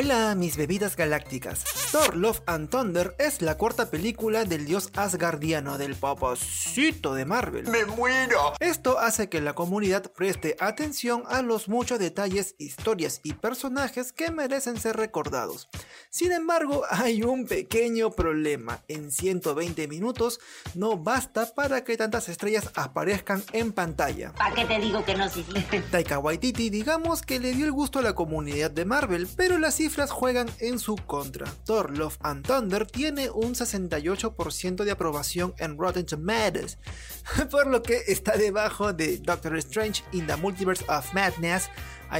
Hola, mis bebidas galácticas. Thor Love and Thunder es la cuarta película del dios asgardiano del papacito de Marvel. ¡Me muero! Esto hace que la comunidad preste atención a los muchos detalles, historias y personajes que merecen ser recordados. Sin embargo, hay un pequeño problema. En 120 minutos no basta para que tantas estrellas aparezcan en pantalla. ¿Para qué te digo que no, sí? Taika Waititi digamos que le dio el gusto a la comunidad de Marvel, pero las cifras juegan en su contra. Thor Love and Thunder tiene un 68% de aprobación en Rotten Tomatoes, por lo que está debajo de Doctor Strange in the Multiverse of Madness,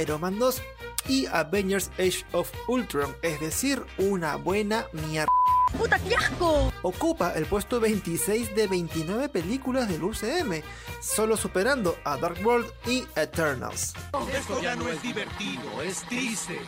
Iron Man 2 y Avengers Age of Ultron, es decir, una buena mierda. ¡Puta, qué asco! Ocupa el puesto 26 de 29 películas del UCM, solo superando a Dark World y Eternals. Esto ya no es divertido, es triste.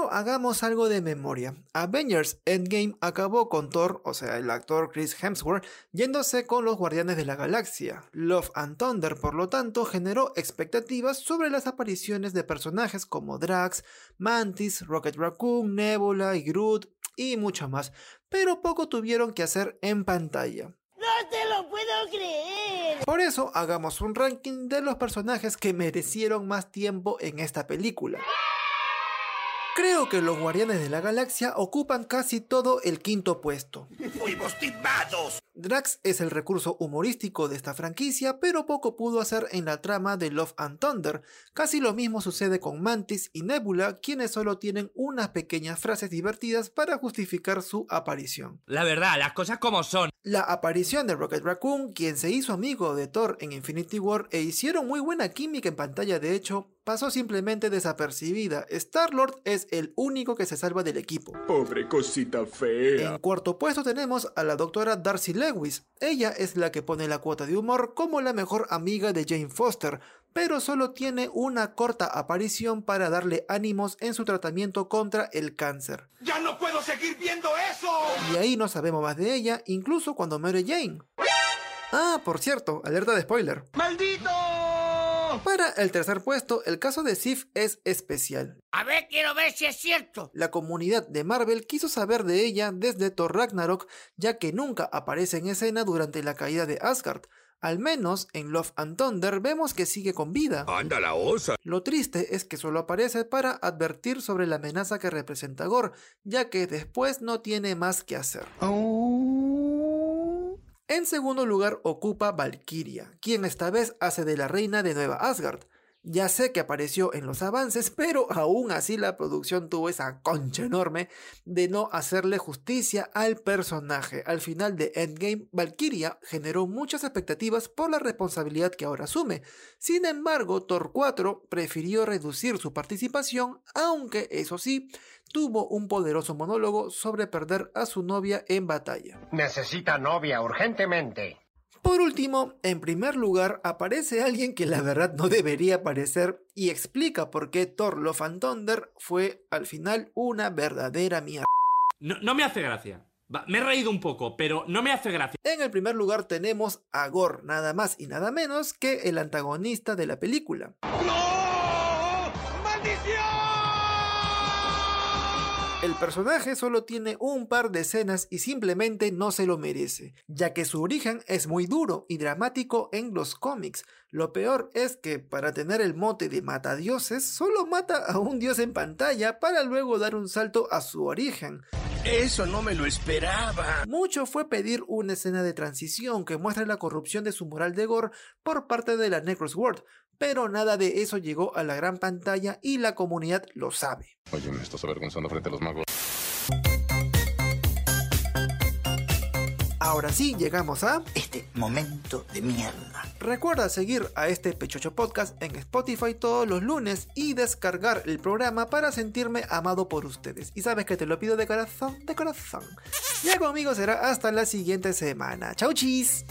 Pero hagamos algo de memoria. Avengers Endgame acabó con Thor, o sea, el actor Chris Hemsworth, yéndose con los Guardianes de la Galaxia. Love and Thunder, por lo tanto, generó expectativas sobre las apariciones de personajes como Drax, Mantis, Rocket Raccoon, Nebula y Groot, y mucho más, pero poco tuvieron que hacer en pantalla. ¡No te lo puedo creer! Por eso hagamos un ranking de los personajes que merecieron más tiempo en esta película. Creo que los Guardianes de la Galaxia ocupan casi todo el quinto puesto. ¡Fuimos timados! Drax es el recurso humorístico de esta franquicia, pero poco pudo hacer en la trama de Love and Thunder. Casi lo mismo sucede con Mantis y Nebula, quienes solo tienen unas pequeñas frases divertidas para justificar su aparición. La verdad, las cosas como son. La aparición de Rocket Raccoon, quien se hizo amigo de Thor en Infinity War e hicieron muy buena química en pantalla de hecho, pasó simplemente desapercibida. Star-Lord es el único que se salva del equipo. Pobre cosita fea. En cuarto puesto tenemos a la doctora Darcy Lewis. Ella es la que pone la cuota de humor como la mejor amiga de Jane Foster, pero solo tiene una corta aparición para darle ánimos en su tratamiento contra el cáncer. ¡Ya no puedo seguir viendo eso! Y ahí no sabemos más de ella, incluso cuando muere Jane. Ah, por cierto, alerta de spoiler. ¡Maldito! Para el tercer puesto, el caso de Sif es especial. A ver, quiero ver si es cierto. La comunidad de Marvel quiso saber de ella desde Thor Ragnarok, ya que nunca aparece en escena durante la caída de Asgard. Al menos en Love and Thunder vemos que sigue con vida. ¡Anda la osa! Lo triste es que solo aparece para advertir sobre la amenaza que representa Gore, ya que después no tiene más que hacer. En segundo lugar ocupa Valkyria, quien esta vez hace de la reina de Nueva Asgard. Ya sé que apareció en los avances, pero aún así la producción tuvo esa concha enorme de no hacerle justicia al personaje. Al final de Endgame, Valkyria generó muchas expectativas por la responsabilidad que ahora asume. Sin embargo, Thor 4 prefirió reducir su participación, aunque eso sí, tuvo un poderoso monólogo sobre perder a su novia en batalla. Necesita novia urgentemente. Por último, en primer lugar, aparece alguien que la verdad no debería aparecer y explica por qué Thor Love and Thunder fue al final una verdadera mierda. No, no me hace gracia. Me he reído un poco, pero no me hace gracia. En el primer lugar tenemos a Gore, nada más y nada menos que el antagonista de la película. ¡No! ¡Maldición! El personaje solo tiene un par de escenas y simplemente no se lo merece, ya que su origen es muy duro y dramático en los cómics. Lo peor es que para tener el mote de matadioses, solo mata a un dios en pantalla para luego dar un salto a su origen. Eso no me lo esperaba. Mucho fue pedir una escena de transición que muestre la corrupción de su moral de Gore por parte de la Necros World, pero nada de eso llegó a la gran pantalla y la comunidad lo sabe. Oye, me estás avergonzando frente a los magos. Ahora sí, llegamos a... Este momento de mierda. Recuerda seguir a este Pechocho Podcast en Spotify todos los lunes y descargar el programa para sentirme amado por ustedes. Y sabes que te lo pido de corazón, de corazón. Ya conmigo será hasta la siguiente semana. Chau chis.